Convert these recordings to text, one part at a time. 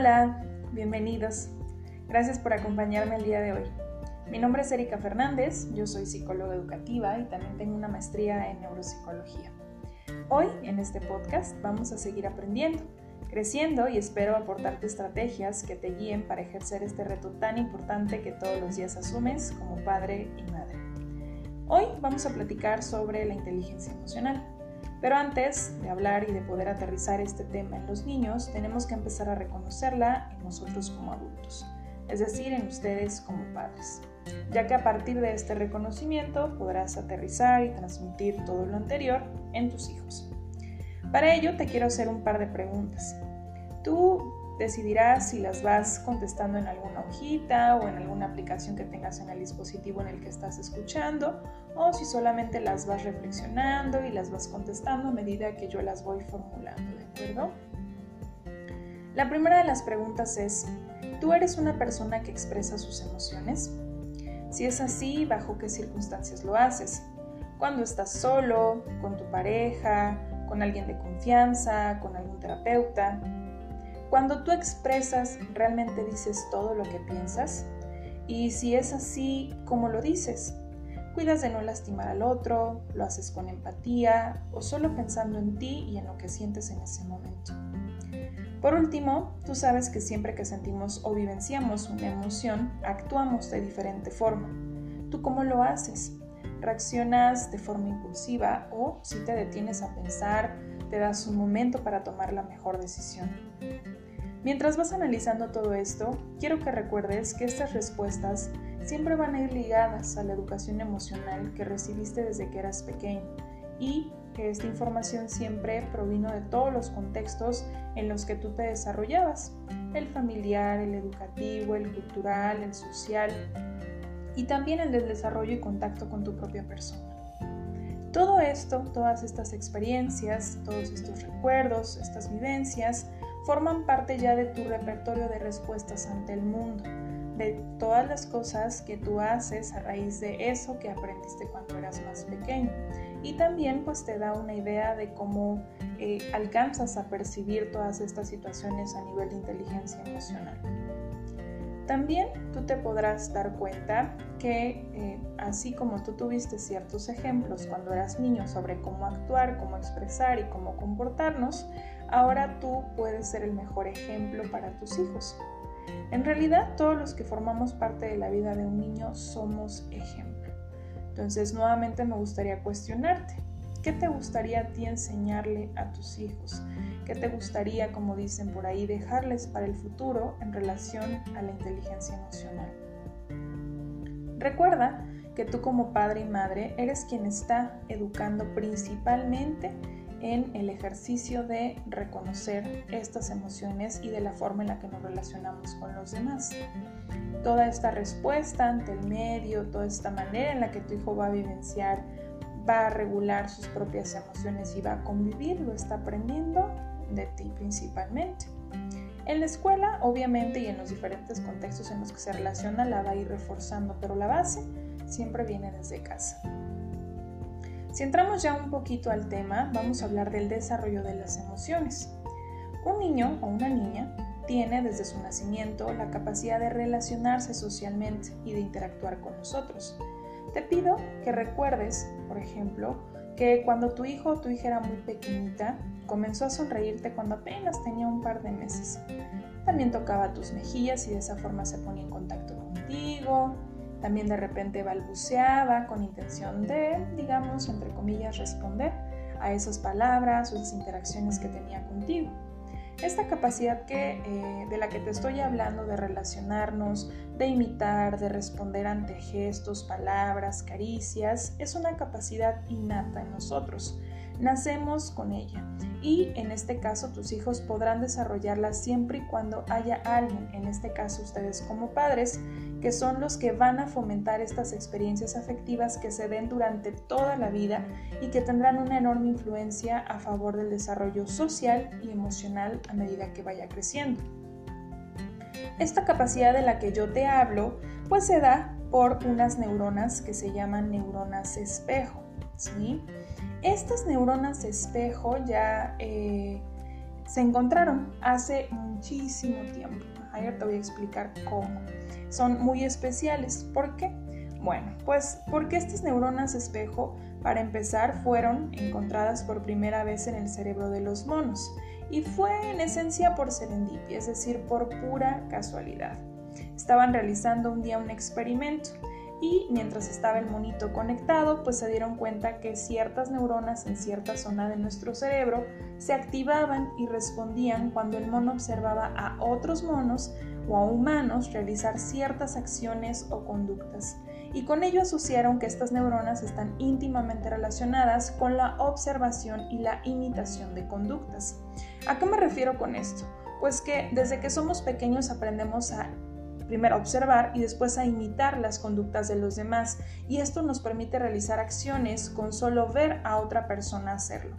Hola, bienvenidos. Gracias por acompañarme el día de hoy. Mi nombre es Erika Fernández, yo soy psicóloga educativa y también tengo una maestría en neuropsicología. Hoy, en este podcast, vamos a seguir aprendiendo, creciendo y espero aportarte estrategias que te guíen para ejercer este reto tan importante que todos los días asumes como padre y madre. Hoy vamos a platicar sobre la inteligencia emocional. Pero antes de hablar y de poder aterrizar este tema en los niños, tenemos que empezar a reconocerla en nosotros como adultos, es decir, en ustedes como padres, ya que a partir de este reconocimiento podrás aterrizar y transmitir todo lo anterior en tus hijos. Para ello te quiero hacer un par de preguntas. Tú decidirás si las vas contestando en alguna hojita o en alguna aplicación que tengas en el dispositivo en el que estás escuchando o si solamente las vas reflexionando y las vas contestando a medida que yo las voy formulando, ¿de acuerdo? La primera de las preguntas es, ¿tú eres una persona que expresa sus emociones? Si es así, ¿bajo qué circunstancias lo haces? Cuando estás solo, con tu pareja, con alguien de confianza, con algún terapeuta, cuando tú expresas, realmente dices todo lo que piensas. Y si es así, ¿cómo lo dices? Cuidas de no lastimar al otro, lo haces con empatía o solo pensando en ti y en lo que sientes en ese momento. Por último, tú sabes que siempre que sentimos o vivenciamos una emoción, actuamos de diferente forma. ¿Tú cómo lo haces? ¿Reaccionas de forma impulsiva o si te detienes a pensar, te das un momento para tomar la mejor decisión? Mientras vas analizando todo esto, quiero que recuerdes que estas respuestas siempre van a ir ligadas a la educación emocional que recibiste desde que eras pequeño y que esta información siempre provino de todos los contextos en los que tú te desarrollabas, el familiar, el educativo, el cultural, el social y también el del desarrollo y contacto con tu propia persona. Todo esto, todas estas experiencias, todos estos recuerdos, estas vivencias, forman parte ya de tu repertorio de respuestas ante el mundo, de todas las cosas que tú haces a raíz de eso que aprendiste cuando eras más pequeño. Y también pues te da una idea de cómo eh, alcanzas a percibir todas estas situaciones a nivel de inteligencia emocional. También tú te podrás dar cuenta que eh, así como tú tuviste ciertos ejemplos cuando eras niño sobre cómo actuar, cómo expresar y cómo comportarnos, ahora tú puedes ser el mejor ejemplo para tus hijos. En realidad, todos los que formamos parte de la vida de un niño somos ejemplo. Entonces, nuevamente me gustaría cuestionarte, ¿qué te gustaría a ti enseñarle a tus hijos? ¿Qué te gustaría, como dicen por ahí, dejarles para el futuro en relación a la inteligencia emocional? Recuerda que tú como padre y madre eres quien está educando principalmente en el ejercicio de reconocer estas emociones y de la forma en la que nos relacionamos con los demás. Toda esta respuesta ante el medio, toda esta manera en la que tu hijo va a vivenciar, va a regular sus propias emociones y va a convivir, lo está aprendiendo de ti principalmente. En la escuela, obviamente, y en los diferentes contextos en los que se relaciona, la va a ir reforzando, pero la base siempre viene desde casa. Si entramos ya un poquito al tema, vamos a hablar del desarrollo de las emociones. Un niño o una niña tiene desde su nacimiento la capacidad de relacionarse socialmente y de interactuar con nosotros. Te pido que recuerdes, por ejemplo, que cuando tu hijo o tu hija era muy pequeñita, comenzó a sonreírte cuando apenas tenía un par de meses. También tocaba tus mejillas y de esa forma se ponía en contacto contigo, también de repente balbuceaba con intención de, digamos, entre comillas, responder a esas palabras o esas interacciones que tenía contigo. Esta capacidad que, eh, de la que te estoy hablando de relacionarnos, de imitar, de responder ante gestos, palabras, caricias, es una capacidad innata en nosotros. Nacemos con ella y en este caso tus hijos podrán desarrollarla siempre y cuando haya alguien, en este caso ustedes como padres, que son los que van a fomentar estas experiencias afectivas que se den durante toda la vida y que tendrán una enorme influencia a favor del desarrollo social y emocional a medida que vaya creciendo. Esta capacidad de la que yo te hablo, pues se da por unas neuronas que se llaman neuronas espejo. ¿sí? Estas neuronas espejo ya eh, se encontraron hace muchísimo tiempo. Ayer te voy a explicar cómo. Son muy especiales. ¿Por qué? Bueno, pues porque estas neuronas espejo, para empezar, fueron encontradas por primera vez en el cerebro de los monos y fue en esencia por serendipia, es decir, por pura casualidad. Estaban realizando un día un experimento y mientras estaba el monito conectado, pues se dieron cuenta que ciertas neuronas en cierta zona de nuestro cerebro se activaban y respondían cuando el mono observaba a otros monos o a humanos realizar ciertas acciones o conductas. Y con ello asociaron que estas neuronas están íntimamente relacionadas con la observación y la imitación de conductas. ¿A qué me refiero con esto? Pues que desde que somos pequeños aprendemos a primero observar y después a imitar las conductas de los demás y esto nos permite realizar acciones con solo ver a otra persona hacerlo.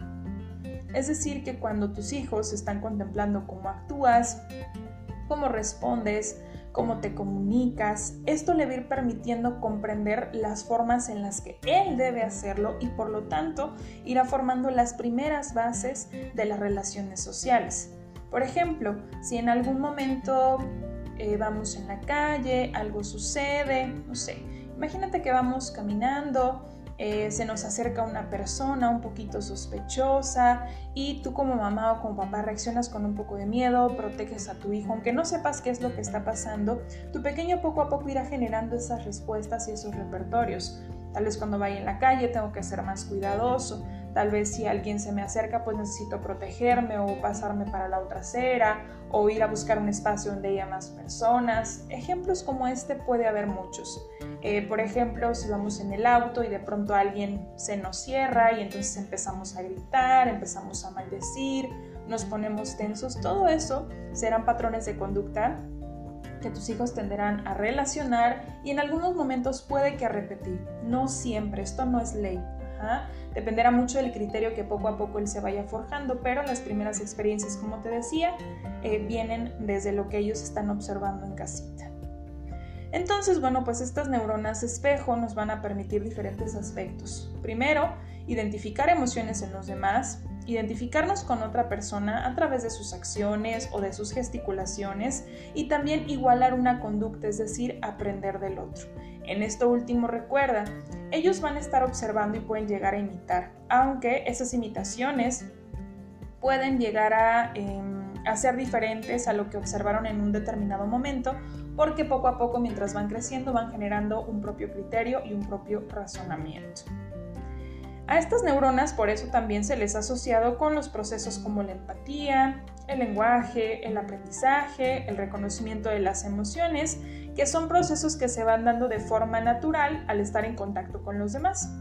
Es decir, que cuando tus hijos están contemplando cómo actúas, cómo respondes, cómo te comunicas, esto le va a ir permitiendo comprender las formas en las que él debe hacerlo y por lo tanto irá formando las primeras bases de las relaciones sociales. Por ejemplo, si en algún momento eh, vamos en la calle, algo sucede, no sé, imagínate que vamos caminando, eh, se nos acerca una persona un poquito sospechosa y tú como mamá o como papá reaccionas con un poco de miedo, proteges a tu hijo, aunque no sepas qué es lo que está pasando, tu pequeño poco a poco irá generando esas respuestas y esos repertorios. Tal vez cuando vaya en la calle tengo que ser más cuidadoso, Tal vez si alguien se me acerca, pues necesito protegerme o pasarme para la otra acera o ir a buscar un espacio donde haya más personas. Ejemplos como este puede haber muchos. Eh, por ejemplo, si vamos en el auto y de pronto alguien se nos cierra y entonces empezamos a gritar, empezamos a maldecir, nos ponemos tensos, todo eso serán patrones de conducta que tus hijos tenderán a relacionar y en algunos momentos puede que a repetir. No siempre, esto no es ley. Dependerá mucho del criterio que poco a poco él se vaya forjando, pero las primeras experiencias, como te decía, eh, vienen desde lo que ellos están observando en casita. Entonces, bueno, pues estas neuronas espejo nos van a permitir diferentes aspectos. Primero, identificar emociones en los demás, identificarnos con otra persona a través de sus acciones o de sus gesticulaciones y también igualar una conducta, es decir, aprender del otro. En esto último recuerda, ellos van a estar observando y pueden llegar a imitar, aunque esas imitaciones pueden llegar a, a, ser diferentes a lo que observaron en un determinado momento, porque poco a poco mientras van creciendo van generando un propio criterio y un propio razonamiento. A estas neuronas por eso también se les ha asociado con los procesos como la empatía, el lenguaje, el aprendizaje, el reconocimiento de las emociones, que son procesos que se van dando de forma natural al estar en contacto con los demás.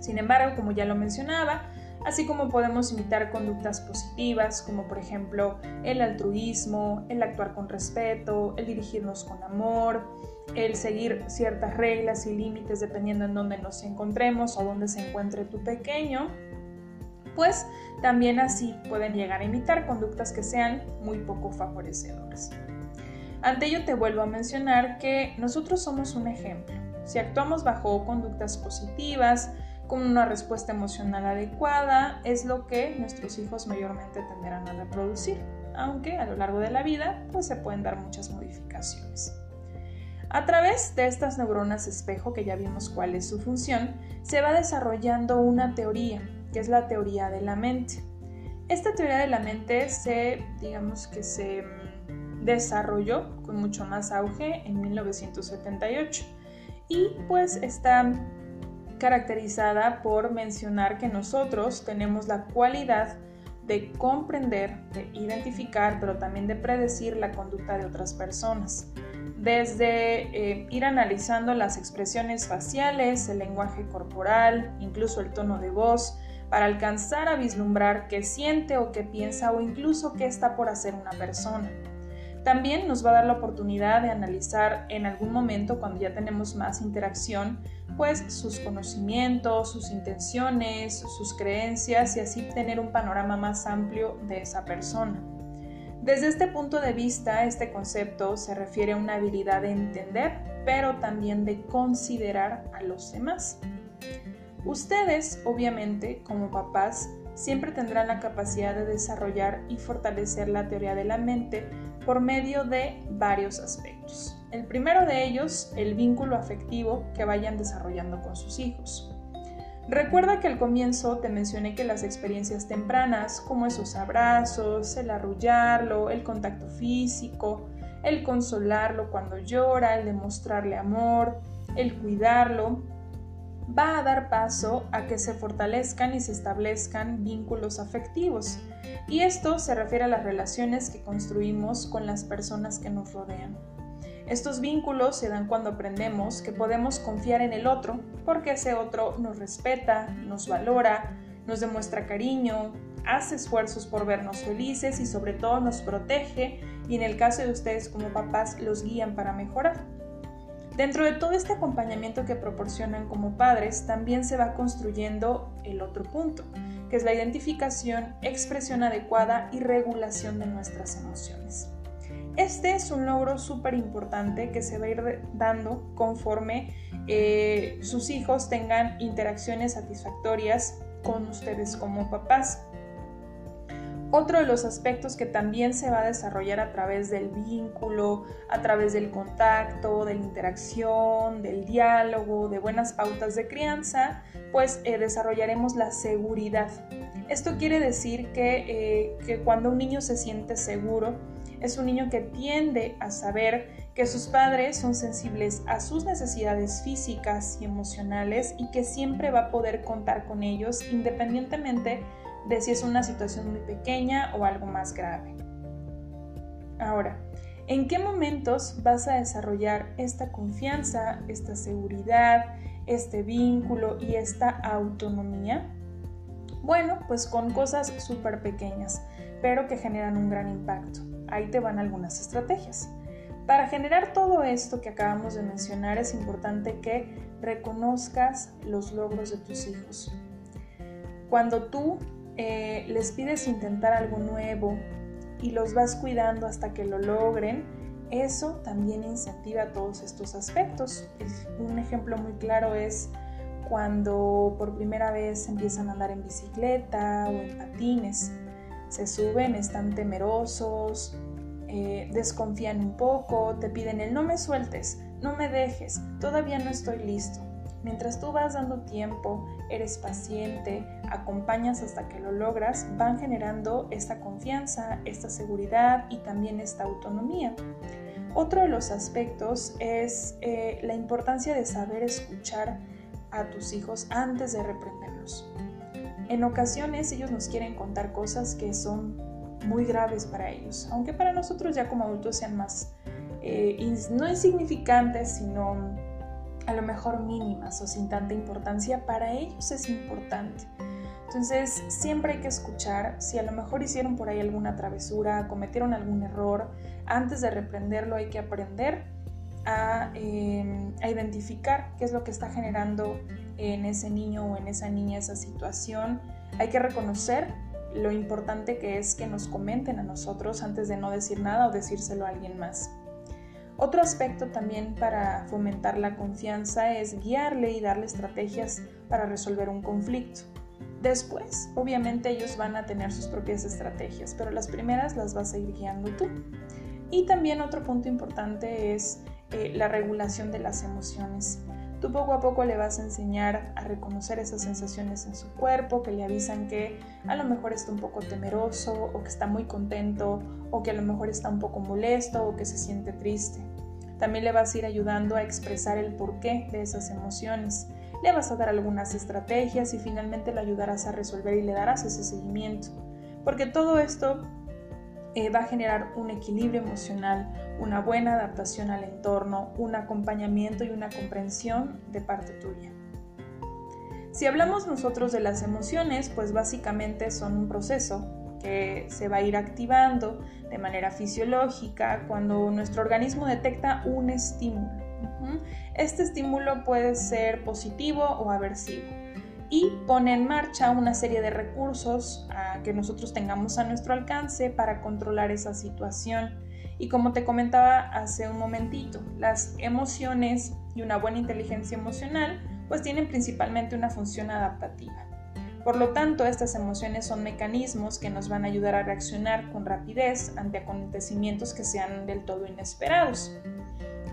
Sin embargo, como ya lo mencionaba, así como podemos imitar conductas positivas, como por ejemplo el altruismo, el actuar con respeto, el dirigirnos con amor, el seguir ciertas reglas y límites dependiendo en dónde nos encontremos o dónde se encuentre tu pequeño, pues también así pueden llegar a imitar conductas que sean muy poco favorecedoras. Ante ello te vuelvo a mencionar que nosotros somos un ejemplo. Si actuamos bajo conductas positivas, con una respuesta emocional adecuada, es lo que nuestros hijos mayormente tenderán a reproducir, aunque a lo largo de la vida pues se pueden dar muchas modificaciones. A través de estas neuronas espejo, que ya vimos cuál es su función, se va desarrollando una teoría, que es la teoría de la mente. Esta teoría de la mente se, digamos que se mm, desarrolló con mucho más auge en 1978 y pues está caracterizada por mencionar que nosotros tenemos la cualidad de comprender, de identificar, pero también de predecir la conducta de otras personas desde eh, ir analizando las expresiones faciales, el lenguaje corporal, incluso el tono de voz, para alcanzar a vislumbrar qué siente o qué piensa o incluso qué está por hacer una persona. También nos va a dar la oportunidad de analizar en algún momento, cuando ya tenemos más interacción, pues sus conocimientos, sus intenciones, sus creencias y así tener un panorama más amplio de esa persona. Desde este punto de vista, este concepto se refiere a una habilidad de entender, pero también de considerar a los demás. Ustedes, obviamente, como papás, siempre tendrán la capacidad de desarrollar y fortalecer la teoría de la mente por medio de varios aspectos. El primero de ellos, el vínculo afectivo que vayan desarrollando con sus hijos. Recuerda que al comienzo te mencioné que las experiencias tempranas, como esos abrazos, el arrullarlo, el contacto físico, el consolarlo cuando llora, el demostrarle amor, el cuidarlo, va a dar paso a que se fortalezcan y se establezcan vínculos afectivos. Y esto se refiere a las relaciones que construimos con las personas que nos rodean. Estos vínculos se dan cuando aprendemos que podemos confiar en el otro porque ese otro nos respeta, nos valora, nos demuestra cariño, hace esfuerzos por vernos felices y sobre todo nos protege y en el caso de ustedes como papás los guían para mejorar. Dentro de todo este acompañamiento que proporcionan como padres, también se va construyendo el otro punto, que es la identificación, expresión adecuada y regulación de nuestras emociones. Este es un logro súper importante que se va a ir dando conforme eh, sus hijos tengan interacciones satisfactorias con ustedes como papás. Otro de los aspectos que también se va a desarrollar a través del vínculo, a través del contacto, de la interacción, del diálogo, de buenas pautas de crianza, pues eh, desarrollaremos la seguridad. Esto quiere decir que, eh, que cuando un niño se siente seguro, es un niño que tiende a saber que sus padres son sensibles a sus necesidades físicas y emocionales y que siempre va a poder contar con ellos independientemente de si es una situación muy pequeña o algo más grave. Ahora, ¿en qué momentos vas a desarrollar esta confianza, esta seguridad, este vínculo y esta autonomía? Bueno, pues con cosas súper pequeñas, pero que generan un gran impacto. Ahí te van algunas estrategias. Para generar todo esto que acabamos de mencionar es importante que reconozcas los logros de tus hijos. Cuando tú eh, les pides intentar algo nuevo y los vas cuidando hasta que lo logren, eso también incentiva todos estos aspectos. Un ejemplo muy claro es cuando por primera vez empiezan a andar en bicicleta o en patines. Se suben, están temerosos, eh, desconfían un poco, te piden el no me sueltes, no me dejes, todavía no estoy listo. Mientras tú vas dando tiempo, eres paciente, acompañas hasta que lo logras, van generando esta confianza, esta seguridad y también esta autonomía. Otro de los aspectos es eh, la importancia de saber escuchar a tus hijos antes de reprenderlos. En ocasiones ellos nos quieren contar cosas que son muy graves para ellos, aunque para nosotros ya como adultos sean más, eh, no insignificantes, sino a lo mejor mínimas o sin tanta importancia, para ellos es importante. Entonces siempre hay que escuchar si a lo mejor hicieron por ahí alguna travesura, cometieron algún error, antes de reprenderlo hay que aprender a, em, a, identificar qué es lo que está generando en ese niño o en esa niña esa situación. Hay que reconocer lo importante que es que nos comenten a nosotros antes de no decir nada o decírselo a alguien más. Otro aspecto también para fomentar la confianza es guiarle y darle estrategias para resolver un conflicto. Después, obviamente ellos van a tener sus propias estrategias, pero las primeras las vas a ir guiando tú. Y también otro punto importante es eh, la regulación de las emociones. Tú poco a poco le vas a enseñar a reconocer esas sensaciones en su cuerpo que le avisan que a lo mejor está un poco temeroso o que está muy contento o que a lo mejor está un poco molesto o que se siente triste. También le vas a ir ayudando a expresar el porqué de esas emociones. Le vas a dar algunas estrategias y finalmente le ayudarás a resolver y le darás ese seguimiento. Porque todo esto eh, va a generar un equilibrio emocional, una buena adaptación al entorno, un acompañamiento y una comprensión de parte tuya. Si hablamos nosotros de las emociones, pues básicamente son un proceso que se va a ir activando de manera fisiológica cuando nuestro organismo detecta un estímulo. Este estímulo puede ser positivo o aversivo y pone en marcha una serie de recursos ah, que nosotros tengamos a nuestro alcance para controlar esa situación. Y como te comentaba hace un momentito, las emociones y una buena inteligencia emocional pues tienen principalmente una función adaptativa. Por lo tanto, estas emociones son mecanismos que nos van a ayudar a reaccionar con rapidez ante acontecimientos que sean del todo inesperados.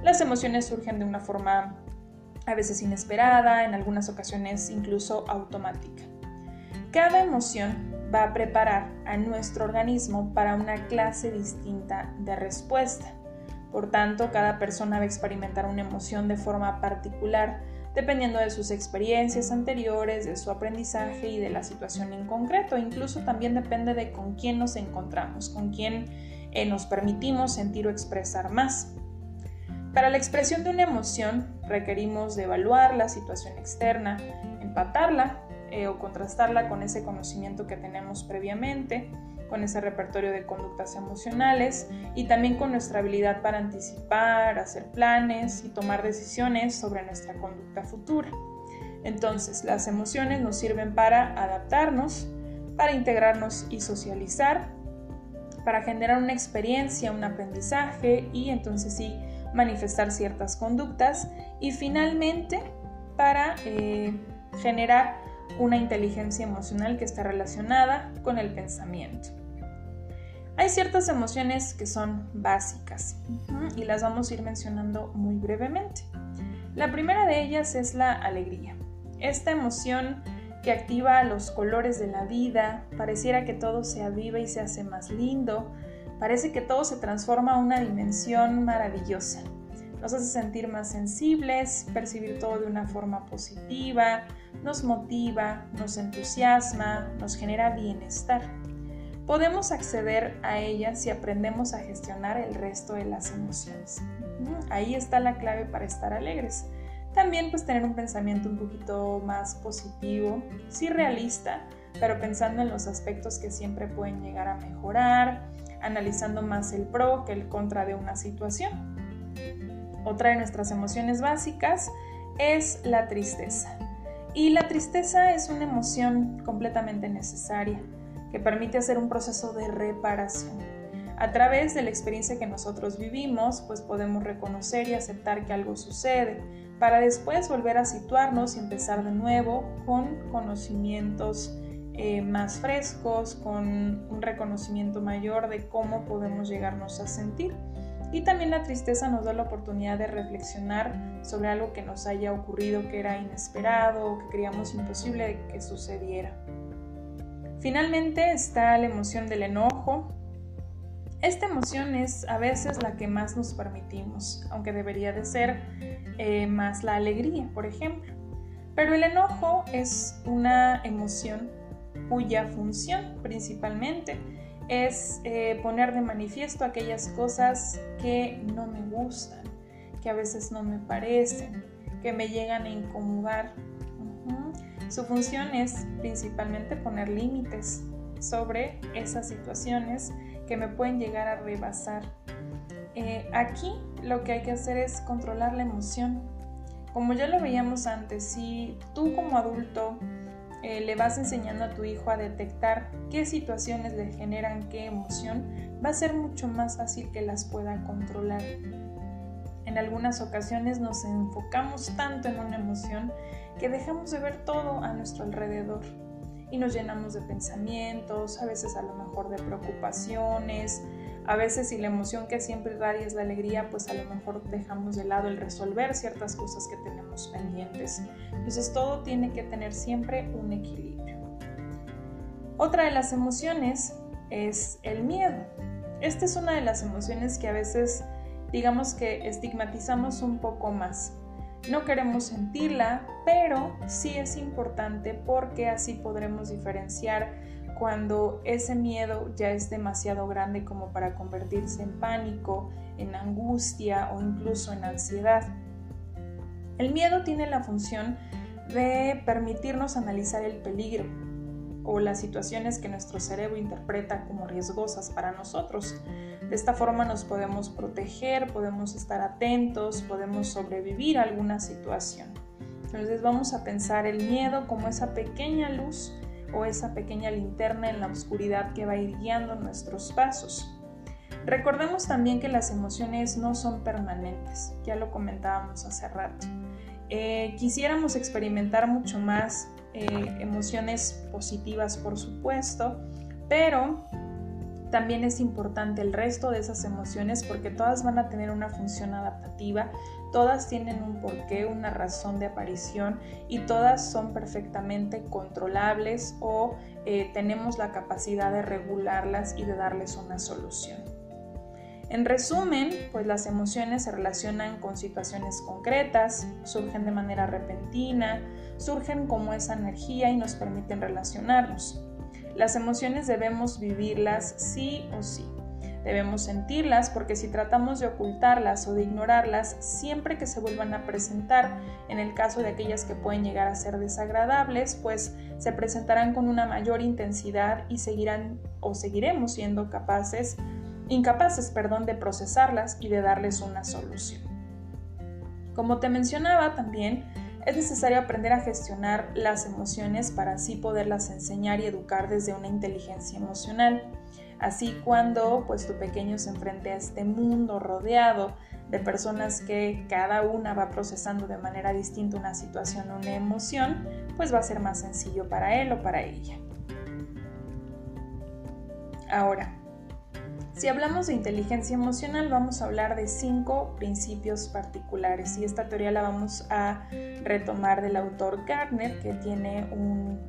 Las emociones surgen de una forma a veces inesperada, en algunas ocasiones incluso automática. Cada emoción va a preparar a nuestro organismo para una clase distinta de respuesta. Por tanto, cada persona va a experimentar una emoción de forma particular dependiendo de sus experiencias anteriores, de su aprendizaje y de la situación en concreto. Incluso también depende de con quién nos encontramos, con quién eh, nos permitimos sentir o expresar más. Para la expresión de una emoción requerimos evaluar la situación externa, empatarla eh, o contrastarla con ese conocimiento que tenemos previamente, con ese repertorio de conductas emocionales y también con nuestra habilidad para anticipar, hacer planes y tomar decisiones sobre nuestra conducta futura. Entonces, las emociones nos sirven para adaptarnos, para integrarnos y socializar, para generar una experiencia, un aprendizaje y entonces sí manifestar ciertas conductas y finalmente para eh, generar una inteligencia emocional que está relacionada con el pensamiento. Hay ciertas emociones que son básicas y las vamos a ir mencionando muy brevemente. La primera de ellas es la alegría. Esta emoción que activa los colores de la vida, pareciera que todo se aviva y se hace más lindo, Parece que todo se transforma a una dimensión maravillosa. Nos hace sentir más sensibles, percibir todo de una forma positiva, nos motiva, nos entusiasma, nos genera bienestar. Podemos acceder a ella si aprendemos a gestionar el resto de las emociones. Ahí está la clave para estar alegres. También pues tener un pensamiento un poquito más positivo, sí realista, pero pensando en los aspectos que siempre pueden llegar a mejorar, analizando más el pro que el contra de una situación. Otra de nuestras emociones básicas es la tristeza. Y la tristeza es una emoción completamente necesaria que permite hacer un proceso de reparación. A través de la experiencia que nosotros vivimos, pues podemos reconocer y aceptar que algo sucede, para después volver a situarnos y empezar de nuevo con conocimientos eh, más frescos, con un reconocimiento mayor de cómo podemos llegarnos a sentir. Y también la tristeza nos da la oportunidad de reflexionar sobre algo que nos haya ocurrido que era inesperado o que creíamos imposible que sucediera. Finalmente está la emoción del enojo. Esta emoción es a veces la que más nos permitimos, aunque debería de ser eh, más la alegría, por ejemplo. Pero el enojo es una emoción cuya función principalmente es eh, poner de manifiesto aquellas cosas que no me gustan, que a veces no me parecen, que me llegan a incomodar. Su función es principalmente poner límites sobre esas situaciones que me pueden llegar a rebasar. Eh, aquí lo que hay que hacer es controlar la emoción. Como ya lo veíamos antes, si tú como adulto eh, le vas enseñando a tu hijo a detectar qué situaciones le generan qué emoción, va a ser mucho más fácil que las pueda controlar. En algunas ocasiones nos enfocamos tanto en una emoción que dejamos de ver todo a nuestro alrededor y nos llenamos de pensamientos, a veces a lo mejor de preocupaciones, a veces si la emoción que siempre irradia es la alegría, pues a lo mejor dejamos de lado el resolver ciertas cosas que tenemos pendientes. Entonces todo tiene que tener siempre un equilibrio. Otra de las emociones es el miedo. Esta es una de las emociones que a veces digamos que estigmatizamos un poco más. No queremos sentirla, pero sí es importante porque así podremos diferenciar cuando ese miedo ya es demasiado grande como para convertirse en pánico, en angustia o incluso en ansiedad. El miedo tiene la función de permitirnos analizar el peligro o las situaciones que nuestro cerebro interpreta como riesgosas para nosotros. De esta forma nos podemos proteger, podemos estar atentos, podemos sobrevivir a alguna situación. Entonces vamos a pensar el miedo como esa pequeña luz o esa pequeña linterna en la oscuridad que va a ir guiando nuestros pasos. Recordemos también que las emociones no son permanentes, ya lo comentábamos hace rato. Eh, quisiéramos experimentar mucho más eh, emociones positivas, por supuesto, pero también es importante el resto de esas emociones porque todas van a tener una función adaptativa, todas tienen un porqué, una razón de aparición y todas son perfectamente controlables o eh, tenemos la capacidad de regularlas y de darles una solución. En resumen, pues las emociones se relacionan con situaciones concretas, surgen de manera repentina, surgen como esa energía y nos permiten relacionarnos. Las emociones debemos vivirlas sí o sí. Debemos sentirlas porque si tratamos de ocultarlas o de ignorarlas, siempre que se vuelvan a presentar, en el caso de aquellas que pueden llegar a ser desagradables, pues se presentarán con una mayor intensidad y seguirán o seguiremos siendo capaces, incapaces, perdón, de procesarlas y de darles una solución. Como te mencionaba también, es necesario aprender a gestionar las emociones para así poderlas enseñar y educar desde una inteligencia emocional. Así cuando pues tu pequeño se enfrente a este mundo rodeado de personas que cada una va procesando de manera distinta una situación o una emoción, pues va a ser más sencillo para él o para ella. Ahora, si hablamos de inteligencia emocional, vamos a hablar de cinco principios particulares y esta teoría la vamos a retomar del autor Gardner, que tiene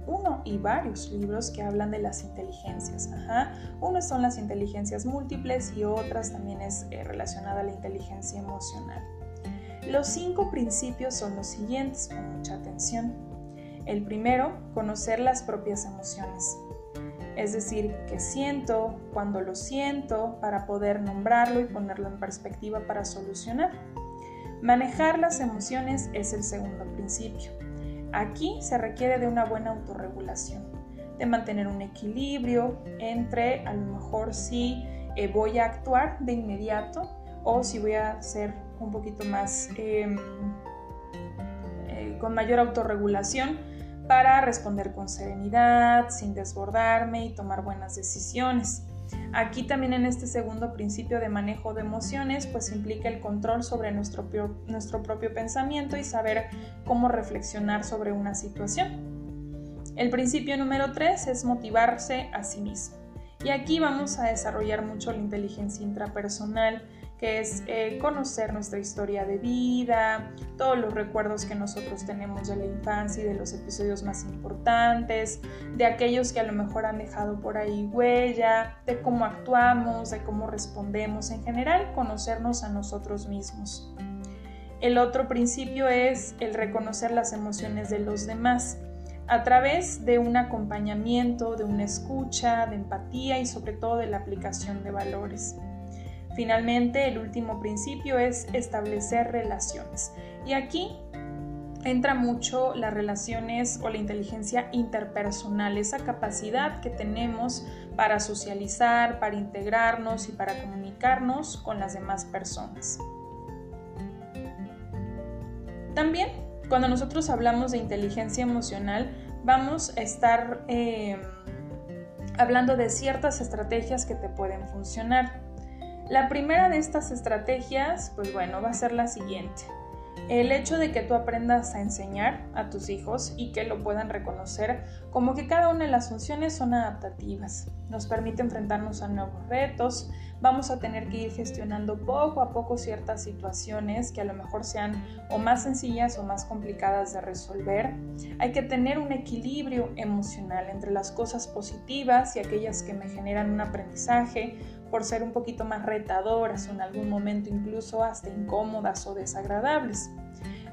uno y varios libros que hablan de las inteligencias. Uno son las inteligencias múltiples y otras también es eh, relacionada a la inteligencia emocional. Los cinco principios son los siguientes, con mucha atención. El primero, conocer las propias emociones es decir, que siento, cuando lo siento, para poder nombrarlo y ponerlo en perspectiva para solucionar. Manejar las emociones es el segundo principio. Aquí se requiere de una buena autorregulación, de mantener un equilibrio entre a lo mejor si eh, voy a actuar de inmediato o si voy a ser un poquito más em, eh, con mayor autorregulación para responder con serenidad, sin desbordarme y tomar buenas decisiones. Aquí también en este segundo principio de manejo de emociones, pues implica el control sobre nuestro, nuestro propio pensamiento y saber cómo reflexionar sobre una situación. El principio número tres es motivarse a sí mismo. Y aquí vamos a desarrollar mucho la inteligencia intrapersonal, que es eh, conocer nuestra historia de vida, todos los recuerdos que nosotros tenemos de la infancia y de los episodios más importantes, de aquellos que a lo mejor han dejado por ahí huella, de cómo actuamos, de cómo respondemos, en general conocernos a nosotros mismos. El otro principio es el reconocer las emociones de los demás a través de un acompañamiento, de una escucha, de empatía y sobre todo de la aplicación de valores. Finalmente, el último principio es establecer relaciones. Y aquí entra mucho las relaciones o la inteligencia interpersonal, esa capacidad que tenemos para socializar, para integrarnos y para comunicarnos con las demás personas. También, cuando nosotros hablamos de inteligencia emocional, vamos a estar eh, hablando de ciertas estrategias que te pueden funcionar. La primera de estas estrategias, pues bueno, va a ser la siguiente. El hecho de que tú aprendas a enseñar a tus hijos y que lo puedan reconocer como que cada una de las funciones son adaptativas, nos permite enfrentarnos a nuevos retos, vamos a tener que ir gestionando poco a poco ciertas situaciones que a lo mejor sean o más sencillas o más complicadas de resolver. Hay que tener un equilibrio emocional entre las cosas positivas y aquellas que me generan un aprendizaje por ser un poquito más retadoras o en algún momento incluso hasta incómodas o desagradables.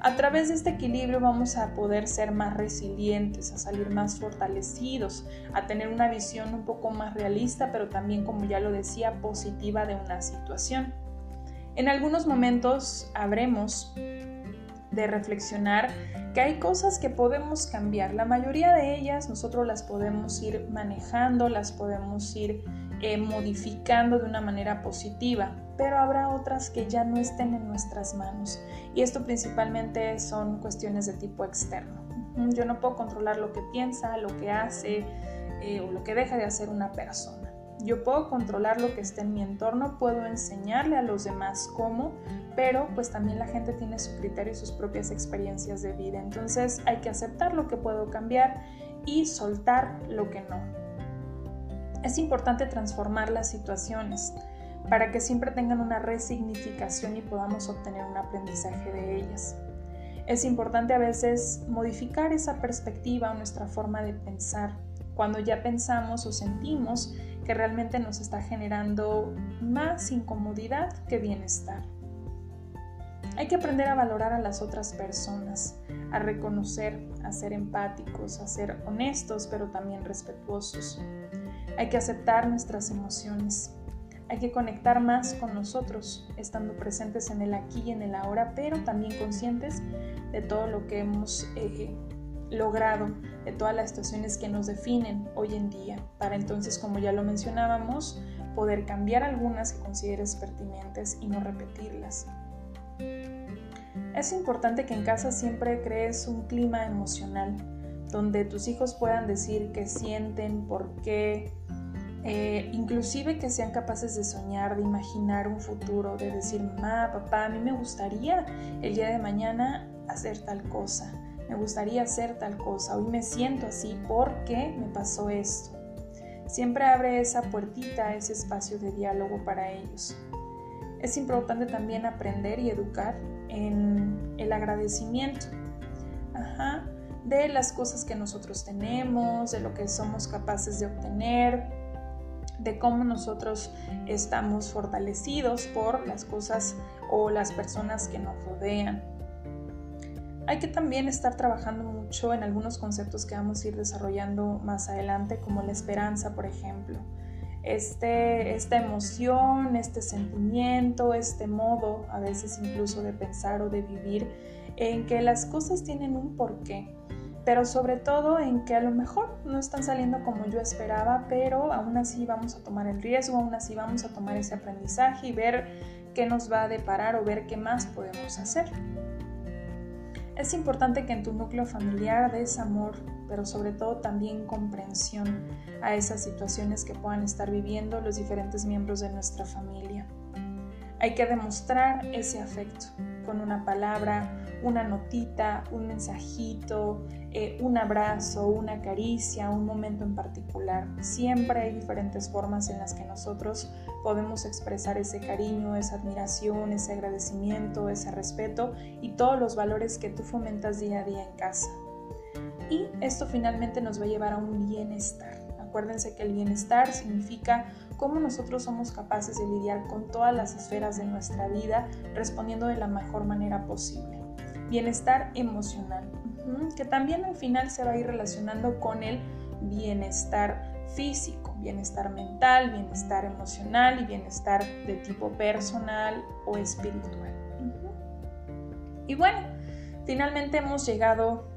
A través de este equilibrio vamos a poder ser más resilientes, a salir más fortalecidos, a tener una visión un poco más realista, pero también, como ya lo decía, positiva de una situación. En algunos momentos habremos de reflexionar que hay cosas que podemos cambiar. La mayoría de ellas nosotros las podemos ir manejando, las podemos ir eh, modificando de una manera positiva, pero habrá otras que ya no estén en nuestras manos. Y esto principalmente son cuestiones de tipo externo. Yo no puedo controlar lo que piensa, lo que hace eh, o lo que deja de hacer una persona. Yo puedo controlar lo que está en mi entorno, puedo enseñarle a los demás cómo, pero pues también la gente tiene su criterio y sus propias experiencias de vida. Entonces hay que aceptar lo que puedo cambiar y soltar lo que no. Es importante transformar las situaciones para que siempre tengan una resignificación y podamos obtener un aprendizaje de ellas. Es importante a veces modificar esa perspectiva o nuestra forma de pensar cuando ya pensamos o sentimos que realmente nos está generando más incomodidad que bienestar. Hay que aprender a valorar a las otras personas, a reconocer, a ser empáticos, a ser honestos, pero también respetuosos. Hay que aceptar nuestras emociones. Hay que conectar más con nosotros, estando presentes en el aquí y en el ahora, pero también conscientes de todo lo que hemos eh, logrado, de todas las situaciones que nos definen hoy en día, para entonces, como ya lo mencionábamos, poder cambiar algunas que consideres pertinentes y no repetirlas. Es importante que en casa siempre crees un clima emocional donde tus hijos puedan decir qué sienten, por qué, eh, inclusive que sean capaces de soñar, de imaginar un futuro, de decir, mamá, papá, a mí me gustaría el día de mañana hacer tal cosa, me gustaría hacer tal cosa, hoy me siento así porque me pasó esto. Siempre abre esa puertita, ese espacio de diálogo para ellos. Es importante también aprender y educar en el agradecimiento de las cosas que nosotros tenemos, de lo que somos capaces de obtener, de cómo nosotros estamos fortalecidos por las cosas o las personas que nos rodean. Hay que también estar trabajando mucho en algunos conceptos que vamos a ir desarrollando más adelante, como la esperanza, por ejemplo este, esta emoción, este sentimiento, este modo a veces incluso de pensar o de vivir, en que las cosas tienen un porqué, pero sobre todo en que a lo mejor no están saliendo como yo esperaba, pero aún así vamos a tomar el riesgo, aún así vamos a tomar ese aprendizaje y ver qué nos va a deparar o ver qué más podemos hacer. Es importante que en tu núcleo familiar des amor, pero sobre todo también comprensión a esas situaciones que puedan estar viviendo los diferentes miembros de nuestra familia. Hay que demostrar ese afecto con una palabra, una notita, un mensajito, eh, un abrazo, una caricia, un momento en particular. Siempre hay diferentes formas en las que nosotros podemos expresar ese cariño, esa admiración, ese agradecimiento, ese respeto y todos los valores que tú fomentas día a día en casa. Y esto finalmente nos va a llevar a un bienestar. Acuérdense que el bienestar significa cómo nosotros somos capaces de lidiar con todas las esferas de nuestra vida respondiendo de la mejor manera posible. Bienestar emocional, que también al final se va a ir relacionando con el bienestar físico, bienestar mental, bienestar emocional y bienestar de tipo personal o espiritual. Y bueno, finalmente hemos llegado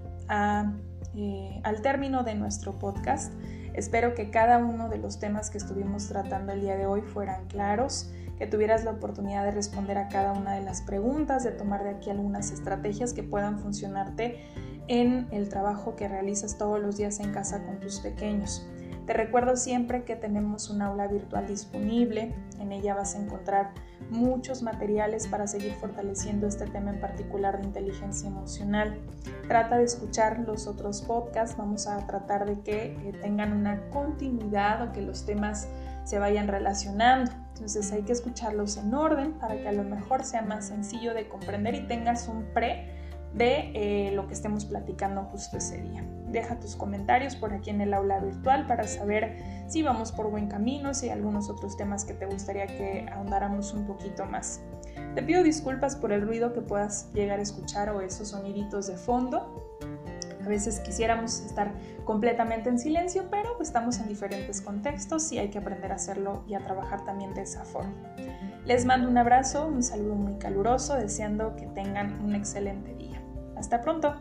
eh, al término de nuestro podcast. Espero que cada uno de los temas que estuvimos tratando el día de hoy fueran claros, que tuvieras la oportunidad de responder a cada una de las preguntas, de tomar de aquí algunas estrategias que puedan funcionarte en el trabajo que realizas todos los días en casa con tus pequeños. Te recuerdo siempre que tenemos un aula virtual disponible, en ella vas a encontrar muchos materiales para seguir fortaleciendo este tema en particular de inteligencia emocional. Trata de escuchar los otros podcasts, vamos a tratar de que eh, tengan una continuidad o que los temas se vayan relacionando. Entonces hay que escucharlos en orden para que a lo mejor sea más sencillo de comprender y tengas un pre de eh, lo que estemos platicando justo ese día. Deja tus comentarios por aquí en el aula virtual para saber si vamos por buen camino, si hay algunos otros temas que te gustaría que ahondáramos un poquito más. Te pido disculpas por el ruido que puedas llegar a escuchar o esos soniditos de fondo. A veces quisiéramos estar completamente en silencio, pero pues, estamos en diferentes contextos y hay que aprender a hacerlo y a trabajar también de esa forma. Les mando un abrazo, un saludo muy caluroso, deseando que tengan un excelente día. Hasta pronto.